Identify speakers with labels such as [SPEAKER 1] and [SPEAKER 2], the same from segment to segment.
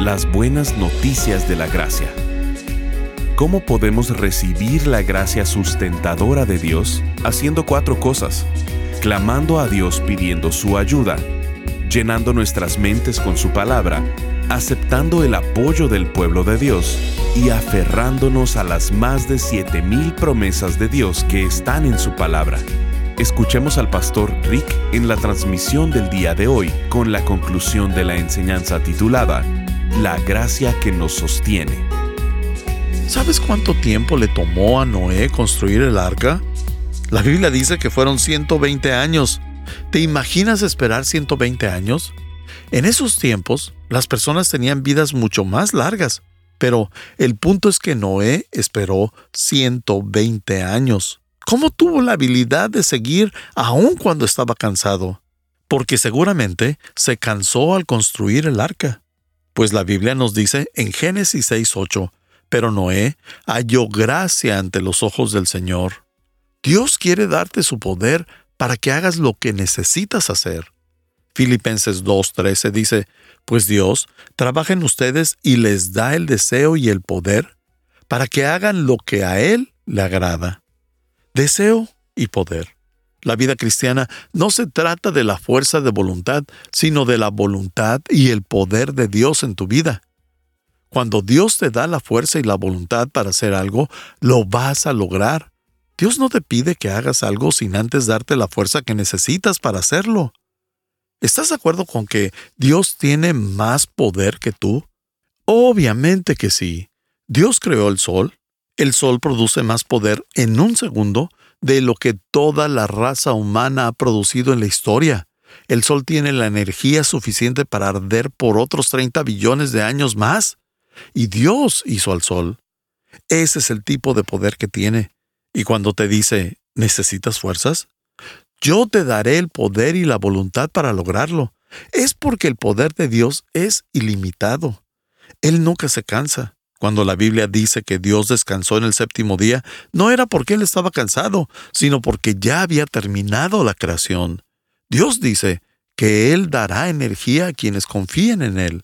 [SPEAKER 1] Las buenas noticias de la gracia. ¿Cómo podemos recibir la gracia sustentadora de Dios? Haciendo cuatro cosas clamando a Dios pidiendo su ayuda, llenando nuestras mentes con su palabra, aceptando el apoyo del pueblo de Dios y aferrándonos a las más de 7.000 promesas de Dios que están en su palabra. Escuchemos al pastor Rick en la transmisión del día de hoy con la conclusión de la enseñanza titulada La gracia que nos sostiene.
[SPEAKER 2] ¿Sabes cuánto tiempo le tomó a Noé construir el arca? La Biblia dice que fueron 120 años. ¿Te imaginas esperar 120 años? En esos tiempos, las personas tenían vidas mucho más largas, pero el punto es que Noé esperó 120 años. ¿Cómo tuvo la habilidad de seguir aun cuando estaba cansado? Porque seguramente se cansó al construir el arca. Pues la Biblia nos dice en Génesis 6.8, pero Noé halló gracia ante los ojos del Señor. Dios quiere darte su poder para que hagas lo que necesitas hacer. Filipenses 2.13 dice, pues Dios trabaja en ustedes y les da el deseo y el poder para que hagan lo que a Él le agrada. Deseo y poder. La vida cristiana no se trata de la fuerza de voluntad, sino de la voluntad y el poder de Dios en tu vida. Cuando Dios te da la fuerza y la voluntad para hacer algo, lo vas a lograr. Dios no te pide que hagas algo sin antes darte la fuerza que necesitas para hacerlo. ¿Estás de acuerdo con que Dios tiene más poder que tú? Obviamente que sí. Dios creó el sol. El sol produce más poder en un segundo de lo que toda la raza humana ha producido en la historia. El sol tiene la energía suficiente para arder por otros 30 billones de años más. Y Dios hizo al sol. Ese es el tipo de poder que tiene. Y cuando te dice, ¿necesitas fuerzas? Yo te daré el poder y la voluntad para lograrlo. Es porque el poder de Dios es ilimitado. Él nunca se cansa. Cuando la Biblia dice que Dios descansó en el séptimo día, no era porque Él estaba cansado, sino porque ya había terminado la creación. Dios dice que Él dará energía a quienes confíen en Él.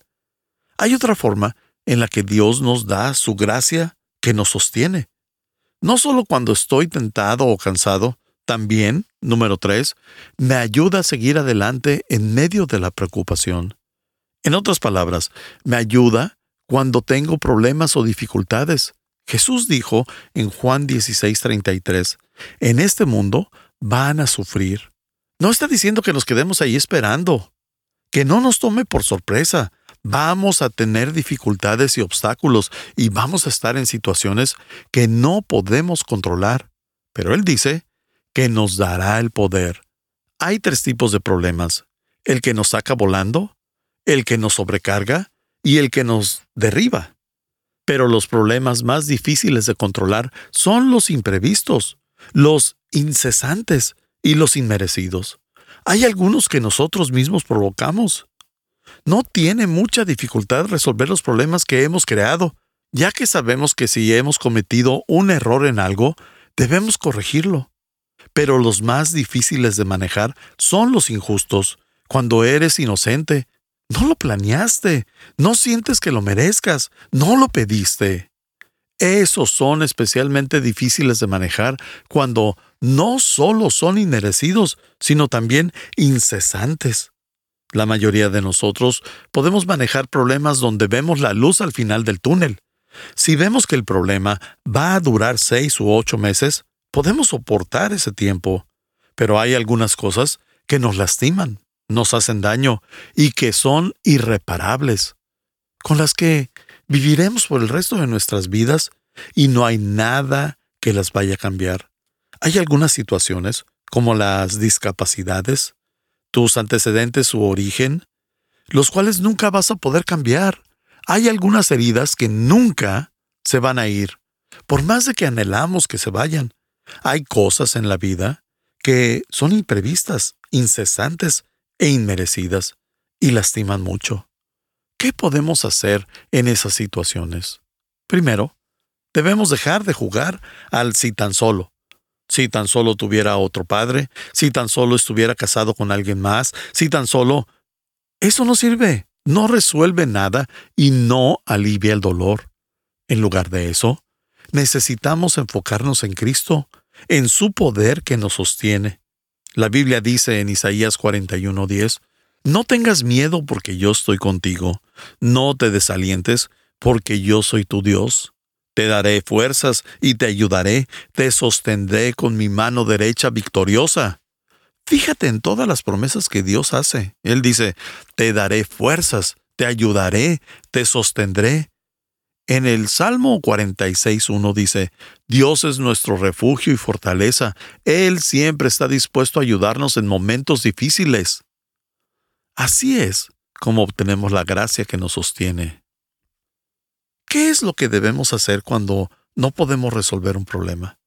[SPEAKER 2] Hay otra forma en la que Dios nos da su gracia que nos sostiene. No solo cuando estoy tentado o cansado, también, número tres, me ayuda a seguir adelante en medio de la preocupación. En otras palabras, me ayuda cuando tengo problemas o dificultades. Jesús dijo en Juan 16:33, en este mundo van a sufrir. No está diciendo que nos quedemos ahí esperando, que no nos tome por sorpresa, vamos a tener dificultades y obstáculos y vamos a estar en situaciones que no podemos controlar. Pero Él dice que nos dará el poder. Hay tres tipos de problemas. El que nos saca volando, el que nos sobrecarga y el que nos derriba. Pero los problemas más difíciles de controlar son los imprevistos, los incesantes y los inmerecidos. Hay algunos que nosotros mismos provocamos no tiene mucha dificultad resolver los problemas que hemos creado, ya que sabemos que si hemos cometido un error en algo, debemos corregirlo. Pero los más difíciles de manejar son los injustos, cuando eres inocente. No lo planeaste, no sientes que lo merezcas, no lo pediste. Esos son especialmente difíciles de manejar cuando no solo son inmerecidos, sino también incesantes. La mayoría de nosotros podemos manejar problemas donde vemos la luz al final del túnel. Si vemos que el problema va a durar seis u ocho meses, podemos soportar ese tiempo. Pero hay algunas cosas que nos lastiman, nos hacen daño y que son irreparables, con las que viviremos por el resto de nuestras vidas y no hay nada que las vaya a cambiar. Hay algunas situaciones, como las discapacidades, tus antecedentes su origen, los cuales nunca vas a poder cambiar. Hay algunas heridas que nunca se van a ir, por más de que anhelamos que se vayan. Hay cosas en la vida que son imprevistas, incesantes e inmerecidas y lastiman mucho. ¿Qué podemos hacer en esas situaciones? Primero, debemos dejar de jugar al si tan solo. Si tan solo tuviera otro padre, si tan solo estuviera casado con alguien más, si tan solo... Eso no sirve, no resuelve nada y no alivia el dolor. En lugar de eso, necesitamos enfocarnos en Cristo, en su poder que nos sostiene. La Biblia dice en Isaías 41:10, No tengas miedo porque yo estoy contigo, no te desalientes porque yo soy tu Dios. Te daré fuerzas y te ayudaré, te sostendré con mi mano derecha victoriosa. Fíjate en todas las promesas que Dios hace. Él dice, te daré fuerzas, te ayudaré, te sostendré. En el Salmo 46.1 dice, Dios es nuestro refugio y fortaleza. Él siempre está dispuesto a ayudarnos en momentos difíciles. Así es como obtenemos la gracia que nos sostiene. ¿Qué es lo que debemos hacer cuando no podemos resolver un problema?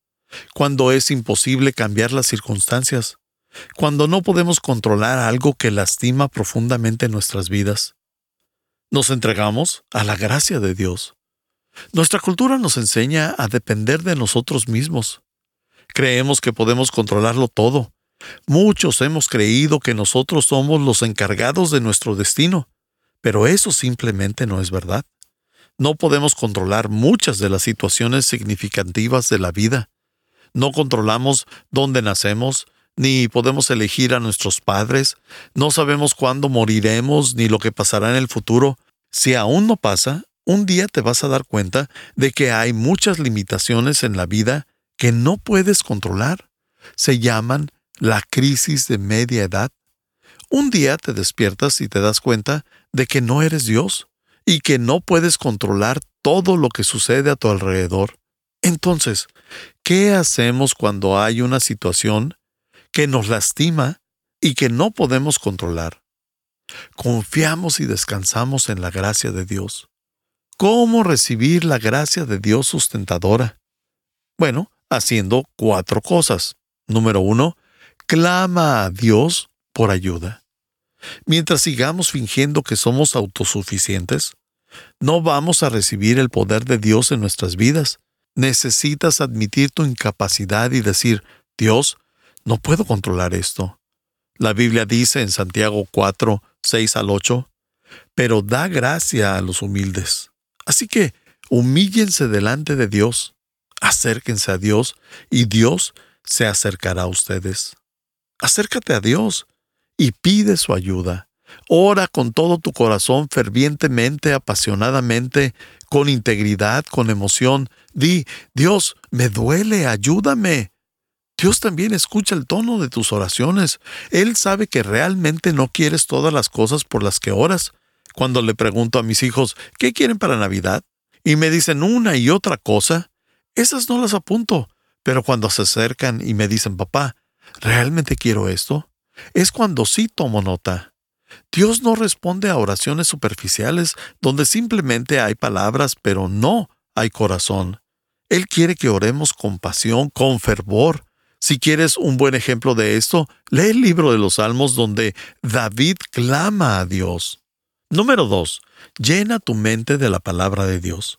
[SPEAKER 2] Cuando es imposible cambiar las circunstancias? Cuando no podemos controlar algo que lastima profundamente nuestras vidas? Nos entregamos a la gracia de Dios. Nuestra cultura nos enseña a depender de nosotros mismos. Creemos que podemos controlarlo todo. Muchos hemos creído que nosotros somos los encargados de nuestro destino, pero eso simplemente no es verdad. No podemos controlar muchas de las situaciones significativas de la vida. No controlamos dónde nacemos, ni podemos elegir a nuestros padres, no sabemos cuándo moriremos ni lo que pasará en el futuro. Si aún no pasa, un día te vas a dar cuenta de que hay muchas limitaciones en la vida que no puedes controlar. Se llaman la crisis de media edad. Un día te despiertas y te das cuenta de que no eres Dios y que no puedes controlar todo lo que sucede a tu alrededor. Entonces, ¿qué hacemos cuando hay una situación que nos lastima y que no podemos controlar? Confiamos y descansamos en la gracia de Dios. ¿Cómo recibir la gracia de Dios sustentadora? Bueno, haciendo cuatro cosas. Número uno, clama a Dios por ayuda. Mientras sigamos fingiendo que somos autosuficientes, no vamos a recibir el poder de Dios en nuestras vidas. Necesitas admitir tu incapacidad y decir, Dios, no puedo controlar esto. La Biblia dice en Santiago 4, 6 al 8, pero da gracia a los humildes. Así que humíllense delante de Dios, acérquense a Dios y Dios se acercará a ustedes. Acércate a Dios y pide su ayuda. Ora con todo tu corazón, fervientemente, apasionadamente, con integridad, con emoción. Di, Dios, me duele, ayúdame. Dios también escucha el tono de tus oraciones. Él sabe que realmente no quieres todas las cosas por las que oras. Cuando le pregunto a mis hijos, ¿qué quieren para Navidad? Y me dicen una y otra cosa, esas no las apunto. Pero cuando se acercan y me dicen, papá, ¿realmente quiero esto? es cuando sí tomo nota. Dios no responde a oraciones superficiales donde simplemente hay palabras pero no hay corazón. Él quiere que oremos con pasión, con fervor. Si quieres un buen ejemplo de esto, lee el libro de los Salmos donde David clama a Dios. Número 2. Llena tu mente de la palabra de Dios.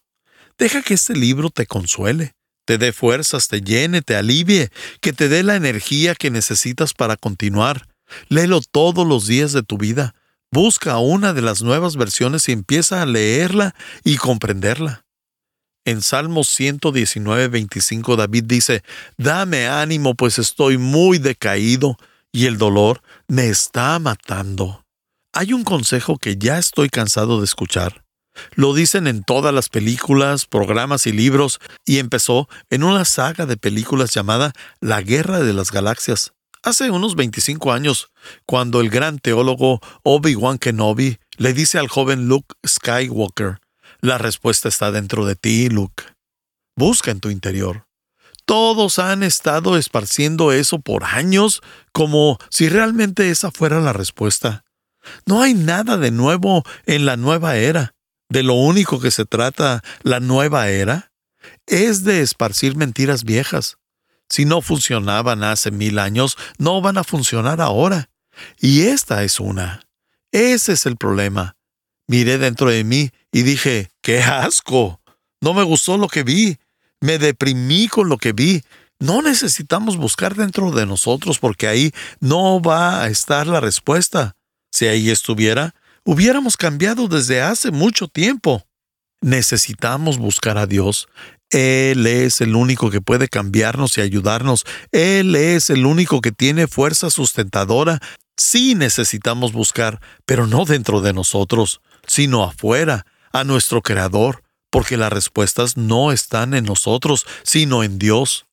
[SPEAKER 2] Deja que este libro te consuele te dé fuerzas, te llene, te alivie, que te dé la energía que necesitas para continuar. Léelo todos los días de tu vida. Busca una de las nuevas versiones y empieza a leerla y comprenderla. En Salmos 119, 25 David dice, Dame ánimo, pues estoy muy decaído y el dolor me está matando. Hay un consejo que ya estoy cansado de escuchar. Lo dicen en todas las películas, programas y libros, y empezó en una saga de películas llamada La Guerra de las Galaxias, hace unos 25 años, cuando el gran teólogo Obi-Wan Kenobi le dice al joven Luke Skywalker, la respuesta está dentro de ti, Luke. Busca en tu interior. Todos han estado esparciendo eso por años como si realmente esa fuera la respuesta. No hay nada de nuevo en la nueva era. de lo único que se trata la nueva era es de esparcir mentiras viejas. Si no funcionaban hace mil años, no van a funcionar ahora. Y esta es una. Ese es el problema. Miré dentro de mí y dije, ¡qué asco! No me gustó lo que vi. Me deprimí con lo que vi. No necesitamos buscar dentro de nosotros porque ahí no va a estar la respuesta. Si ahí estuviera, hubiéramos cambiado desde hace mucho tiempo. Necesitamos buscar a Dios. Él es el único que puede cambiarnos y ayudarnos. Él es el único que tiene fuerza sustentadora. Sí necesitamos buscar, pero no dentro de nosotros, sino afuera, a nuestro Creador, porque las respuestas no están en nosotros, sino en Dios.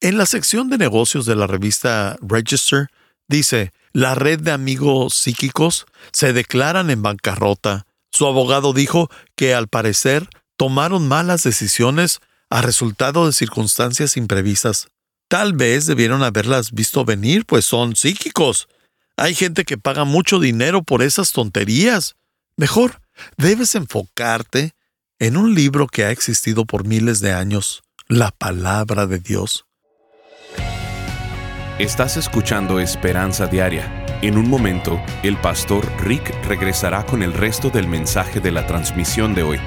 [SPEAKER 2] En la sección de negocios de la revista Register, dice, la red de amigos psíquicos se declaran en bancarrota. Su abogado dijo que al parecer tomaron malas decisiones a resultado de circunstancias imprevistas. Tal vez debieron haberlas visto venir, pues son psíquicos. Hay gente que paga mucho dinero por esas tonterías. Mejor, debes enfocarte en un libro que ha existido por miles de años, la palabra de Dios.
[SPEAKER 1] Estás escuchando Esperanza Diaria. En un momento, el pastor Rick regresará con el resto del mensaje de la transmisión de hoy.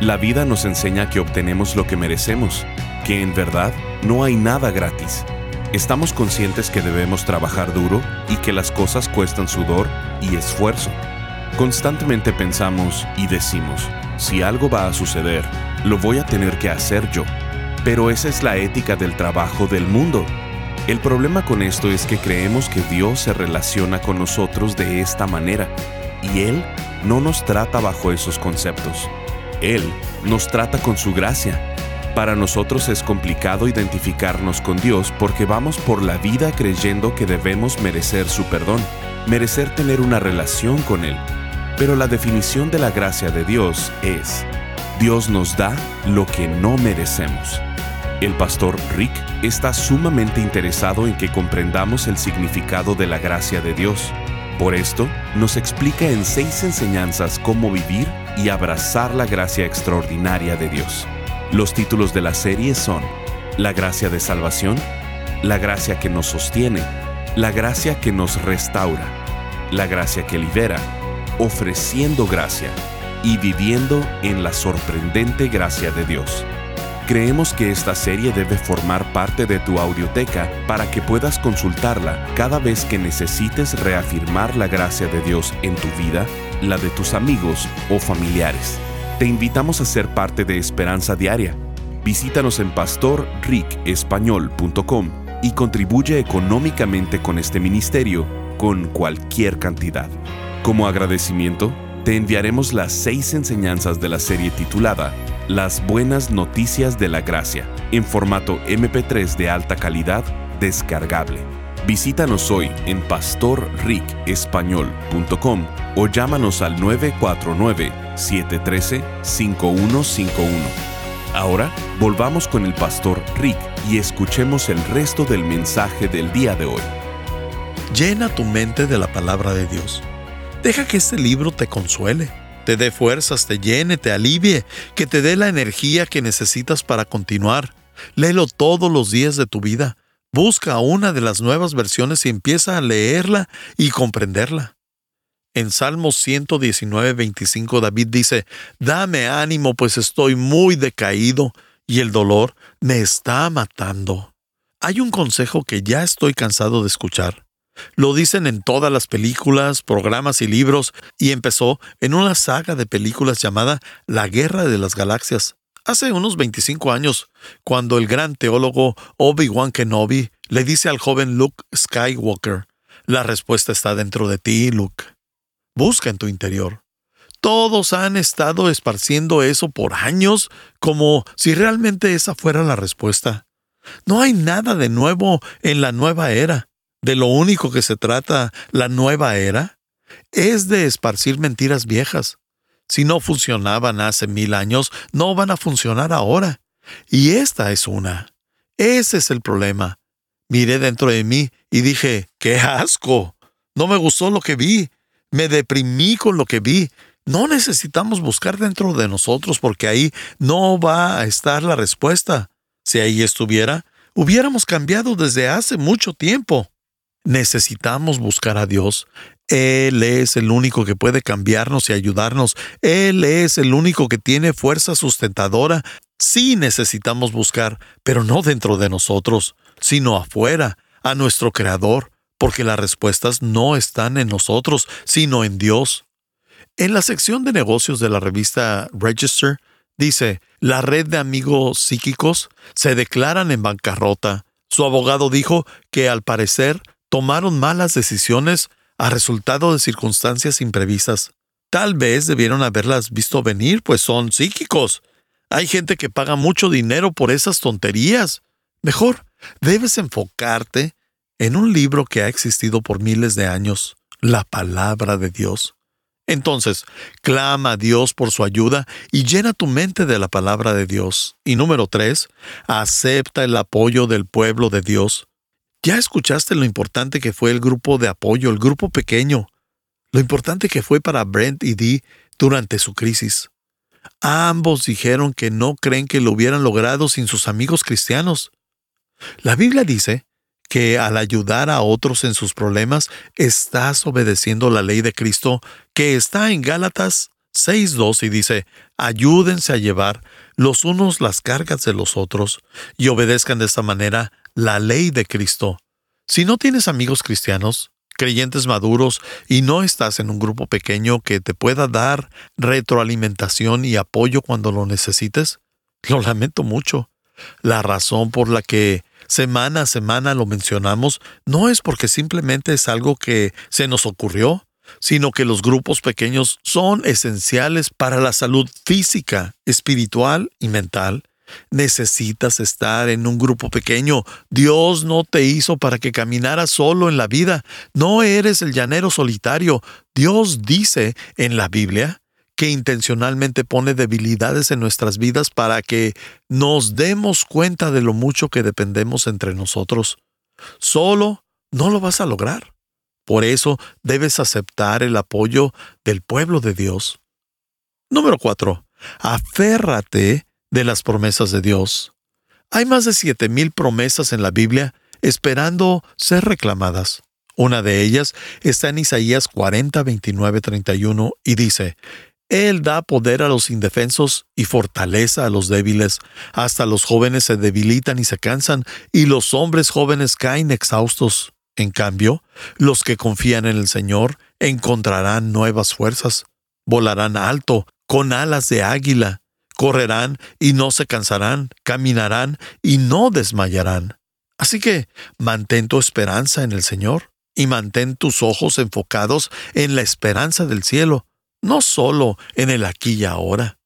[SPEAKER 1] La vida nos enseña que obtenemos lo que merecemos, que en verdad no hay nada gratis. Estamos conscientes que debemos trabajar duro y que las cosas cuestan sudor y esfuerzo. Constantemente pensamos y decimos, si algo va a suceder, lo voy a tener que hacer yo. Pero esa es la ética del trabajo del mundo el problema con esto es que creemos que Dios se relaciona con nosotros de esta manera y Él no nos trata bajo esos conceptos. Él nos trata con su gracia. Para nosotros es complicado identificarnos con Dios porque vamos por la vida creyendo que debemos merecer su perdón, merecer tener una relación con Él. Pero la definición de la gracia de Dios es, Dios nos da lo que no merecemos. El pastor Rick está sumamente interesado en que comprendamos el significado de la gracia de Dios. Por esto, nos explica en seis enseñanzas cómo vivir y abrazar la gracia extraordinaria de Dios. Los títulos de la serie son La gracia de salvación, La gracia que nos sostiene, La gracia que nos restaura, La gracia que libera, Ofreciendo gracia y Viviendo en la sorprendente gracia de Dios. Creemos que esta serie debe formar parte de tu audioteca para que puedas consultarla cada vez que necesites reafirmar la gracia de Dios en tu vida, la de tus amigos o familiares. Te invitamos a ser parte de Esperanza Diaria. Visítanos en pastorricespañol.com y contribuye económicamente con este ministerio con cualquier cantidad. Como agradecimiento, te enviaremos las seis enseñanzas de la serie titulada las buenas noticias de la gracia en formato MP3 de alta calidad descargable. Visítanos hoy en pastorricespañol.com o llámanos al 949-713-5151. Ahora volvamos con el pastor Rick y escuchemos el resto del mensaje del día de hoy.
[SPEAKER 2] Llena tu mente de la palabra de Dios. Deja que este libro te consuele te dé fuerzas, te llene, te alivie, que te dé la energía que necesitas para continuar. Léelo todos los días de tu vida. Busca una de las nuevas versiones y empieza a leerla y comprenderla. En Salmos 119, 25 David dice, Dame ánimo, pues estoy muy decaído y el dolor me está matando. Hay un consejo que ya estoy cansado de escuchar. Lo dicen en todas las películas, programas y libros, y empezó en una saga de películas llamada La Guerra de las Galaxias, hace unos 25 años, cuando el gran teólogo Obi-Wan Kenobi le dice al joven Luke Skywalker, la respuesta está dentro de ti, Luke. Busca en tu interior. Todos han estado esparciendo eso por años como si realmente esa fuera la respuesta. No hay nada de nuevo en la nueva era de lo único que se trata la nueva era es de esparcir mentiras viejas. Si no funcionaban hace mil años, no van a funcionar ahora. Y esta es una. Ese es el problema. Miré dentro de mí y dije, ¡qué asco! No me gustó lo que vi. Me deprimí con lo que vi. No necesitamos buscar dentro de nosotros porque ahí no va a estar la respuesta. Si ahí estuviera, hubiéramos cambiado desde hace mucho tiempo. Necesitamos buscar a Dios. Él es el único que puede cambiarnos y ayudarnos. Él es el único que tiene fuerza sustentadora. Sí necesitamos buscar, pero no dentro de nosotros, sino afuera, a nuestro Creador, porque las respuestas no están en nosotros, sino en Dios. En la sección de negocios de la revista Register, dice, la red de amigos psíquicos se declaran en bancarrota. Su abogado dijo que al parecer tomaron malas decisiones a resultado de circunstancias imprevistas. Tal vez debieron haberlas visto venir, pues son psíquicos. Hay gente que paga mucho dinero por esas tonterías. Mejor, debes enfocarte en un libro que ha existido por miles de años, la palabra de Dios. Entonces, clama a Dios por su ayuda y llena tu mente de la palabra de Dios. Y número tres, acepta el apoyo del pueblo de Dios. Ya escuchaste lo importante que fue el grupo de apoyo, el grupo pequeño, lo importante que fue para Brent y Dee durante su crisis. Ambos dijeron que no creen que lo hubieran logrado sin sus amigos cristianos. La Biblia dice que al ayudar a otros en sus problemas estás obedeciendo la ley de Cristo que está en Gálatas 6.2 y dice, ayúdense a llevar los unos las cargas de los otros y obedezcan de esta manera la ley de Cristo. Si no tienes amigos cristianos, creyentes maduros y no estás en un grupo pequeño que te pueda dar retroalimentación y apoyo cuando lo necesites, lo lamento mucho. La razón por la que semana a semana lo mencionamos no es porque simplemente es algo que se nos ocurrió, sino que los grupos pequeños son esenciales para la salud física, espiritual y mental. Necesitas estar en un grupo pequeño. Dios no te hizo para que caminaras solo en la vida. No eres el llanero solitario. Dios dice en la Biblia que intencionalmente pone debilidades en nuestras vidas para que nos demos cuenta de lo mucho que dependemos entre nosotros. Solo no lo vas a lograr. Por eso debes aceptar el apoyo del pueblo de Dios. Número 4. Aférrate de las promesas de Dios. Hay más de siete mil promesas en la Biblia esperando ser reclamadas. Una de ellas está en Isaías 40, 29, 31 y dice, él da poder a los indefensos y fortaleza a los débiles. Hasta los jóvenes se debilitan y se cansan, y los hombres jóvenes caen exhaustos. En cambio, los que confían en el Señor encontrarán nuevas fuerzas. Volarán alto, con alas de águila. Correrán y no se cansarán, caminarán y no desmayarán. Así que mantén tu esperanza en el Señor y mantén tus ojos enfocados en la esperanza del cielo no solo en el aquí y ahora.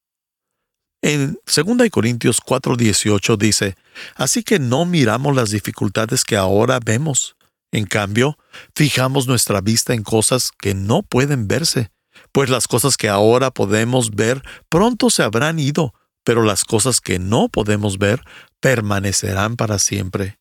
[SPEAKER 2] En 2 Corintios 4:18 dice, Así que no miramos las dificultades que ahora vemos. En cambio, fijamos nuestra vista en cosas que no pueden verse, pues las cosas que ahora podemos ver pronto se habrán ido, pero las cosas que no podemos ver permanecerán para siempre.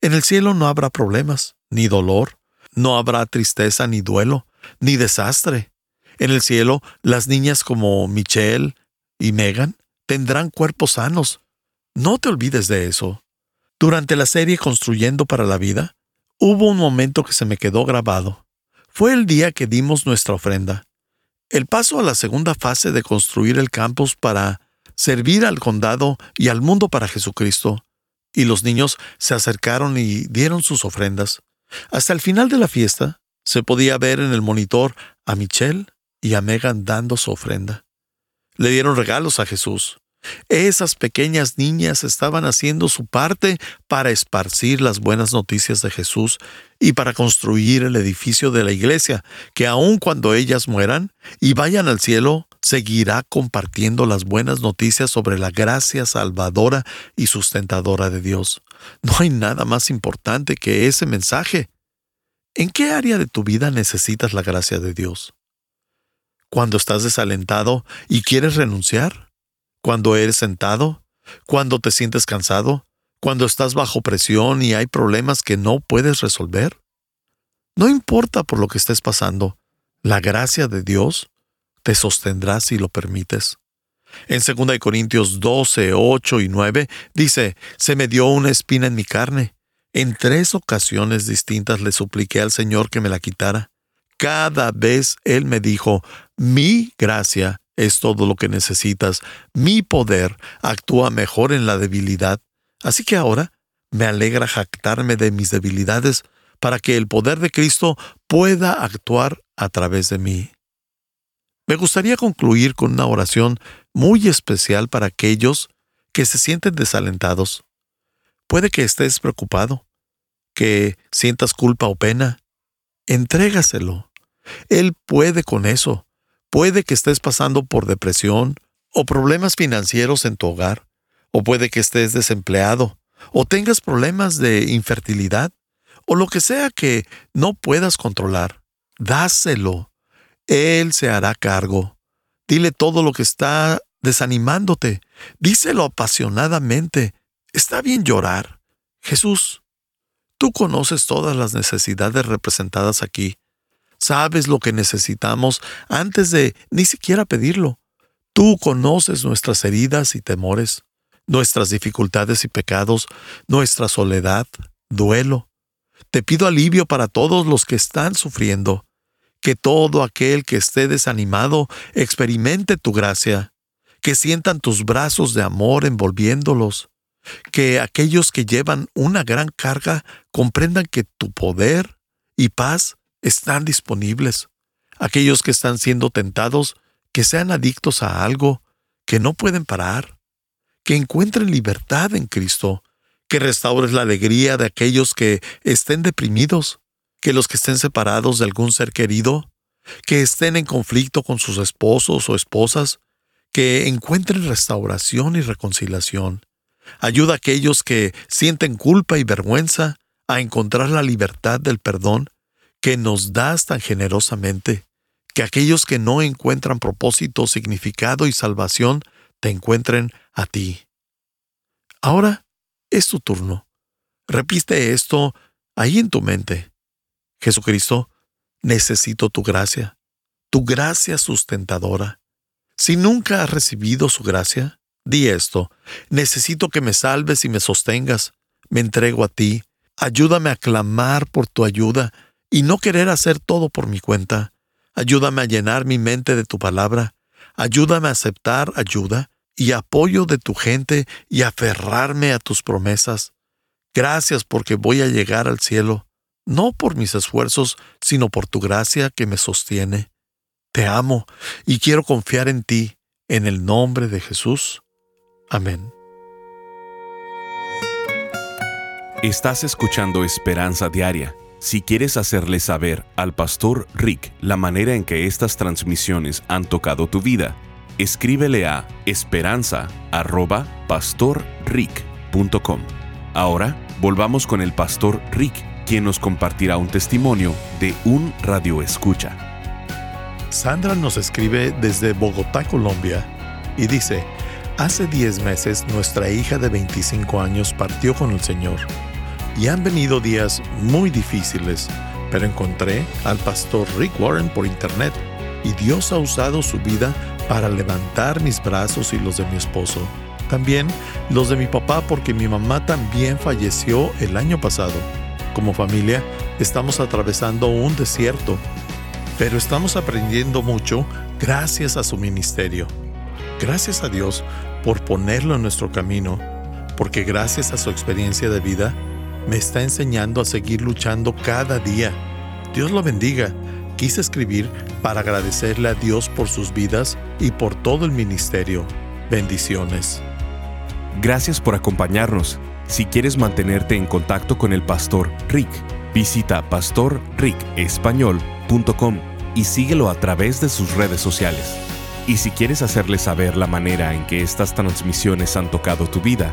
[SPEAKER 2] En el cielo no habrá problemas, ni dolor, no habrá tristeza ni duelo, ni desastre. En el cielo, las niñas como Michelle y Megan tendrán cuerpos sanos. No te olvides de eso. Durante la serie Construyendo para la Vida, hubo un momento que se me quedó grabado. Fue el día que dimos nuestra ofrenda. El paso a la segunda fase de construir el campus para servir al condado y al mundo para Jesucristo. Y los niños se acercaron y dieron sus ofrendas. Hasta el final de la fiesta, se podía ver en el monitor a Michelle, y a Megan dando su ofrenda. Le dieron regalos a Jesús. Esas pequeñas niñas estaban haciendo su parte para esparcir las buenas noticias de Jesús y para construir el edificio de la iglesia, que aun cuando ellas mueran y vayan al cielo, seguirá compartiendo las buenas noticias sobre la gracia salvadora y sustentadora de Dios. No hay nada más importante que ese mensaje. ¿En qué área de tu vida necesitas la gracia de Dios? cuando estás desalentado y quieres renunciar, cuando eres sentado, cuando te sientes cansado, cuando estás bajo presión y hay problemas que no puedes resolver. No importa por lo que estés pasando, la gracia de Dios te sostendrá si lo permites. En 2 Corintios 12, 8 y 9 dice, se me dio una espina en mi carne. En tres ocasiones distintas le supliqué al Señor que me la quitara. Cada vez Él me dijo, mi gracia es todo lo que necesitas, mi poder actúa mejor en la debilidad. Así que ahora me alegra jactarme de mis debilidades para que el poder de Cristo pueda actuar a través de mí. Me gustaría concluir con una oración muy especial para aquellos que se sienten desalentados. Puede que estés preocupado, que sientas culpa o pena. Entrégaselo. Él puede con eso. Puede que estés pasando por depresión o problemas financieros en tu hogar, o puede que estés desempleado, o tengas problemas de infertilidad, o lo que sea que no puedas controlar. Dáselo. Él se hará cargo. Dile todo lo que está desanimándote. Díselo apasionadamente. Está bien llorar. Jesús, tú conoces todas las necesidades representadas aquí. Sabes lo que necesitamos antes de ni siquiera pedirlo. Tú conoces nuestras heridas y temores, nuestras dificultades y pecados, nuestra soledad, duelo. Te pido alivio para todos los que están sufriendo que todo aquel que esté desanimado experimente tu gracia, que sientan tus brazos de amor envolviéndolos, que aquellos que llevan una gran carga comprendan que tu poder y paz están disponibles, aquellos que están siendo tentados, que sean adictos a algo, que no pueden parar, que encuentren libertad en Cristo, que restaures la alegría de aquellos que estén deprimidos, que los que estén separados de algún ser querido, que estén en conflicto con sus esposos o esposas, que encuentren restauración y reconciliación. Ayuda a aquellos que sienten culpa y vergüenza a encontrar la libertad del perdón que nos das tan generosamente, que aquellos que no encuentran propósito, significado y salvación te encuentren a ti. Ahora es tu turno. Repite esto ahí en tu mente. Jesucristo, necesito tu gracia, tu gracia sustentadora. Si nunca has recibido su gracia, di esto, necesito que me salves y me sostengas, me entrego a ti, ayúdame a clamar por tu ayuda y no querer hacer todo por mi cuenta. Ayúdame a llenar mi mente de tu palabra, ayúdame a aceptar ayuda y apoyo de tu gente y aferrarme a tus promesas. Gracias porque voy a llegar al cielo no por mis esfuerzos, sino por tu gracia que me sostiene. Te amo y quiero confiar en ti, en el nombre de Jesús. Amén.
[SPEAKER 1] Estás escuchando Esperanza Diaria. Si quieres hacerle saber al pastor Rick la manera en que estas transmisiones han tocado tu vida, escríbele a esperanza.pastorrick.com. Ahora volvamos con el pastor Rick quien nos compartirá un testimonio de un radio escucha.
[SPEAKER 2] Sandra nos escribe desde Bogotá, Colombia, y dice, hace 10 meses nuestra hija de 25 años partió con el Señor, y han venido días muy difíciles, pero encontré al pastor Rick Warren por internet, y Dios ha usado su vida para levantar mis brazos y los de mi esposo. También los de mi papá porque mi mamá también falleció el año pasado como familia estamos atravesando un desierto, pero estamos aprendiendo mucho gracias a su ministerio. Gracias a Dios por ponerlo en nuestro camino, porque gracias a su experiencia de vida me está enseñando a seguir luchando cada día. Dios lo bendiga. Quise escribir para agradecerle a Dios por sus vidas y por todo el ministerio. Bendiciones.
[SPEAKER 1] Gracias por acompañarnos. Si quieres mantenerte en contacto con el pastor Rick, visita pastorricespañol.com y síguelo a través de sus redes sociales. Y si quieres hacerle saber la manera en que estas transmisiones han tocado tu vida,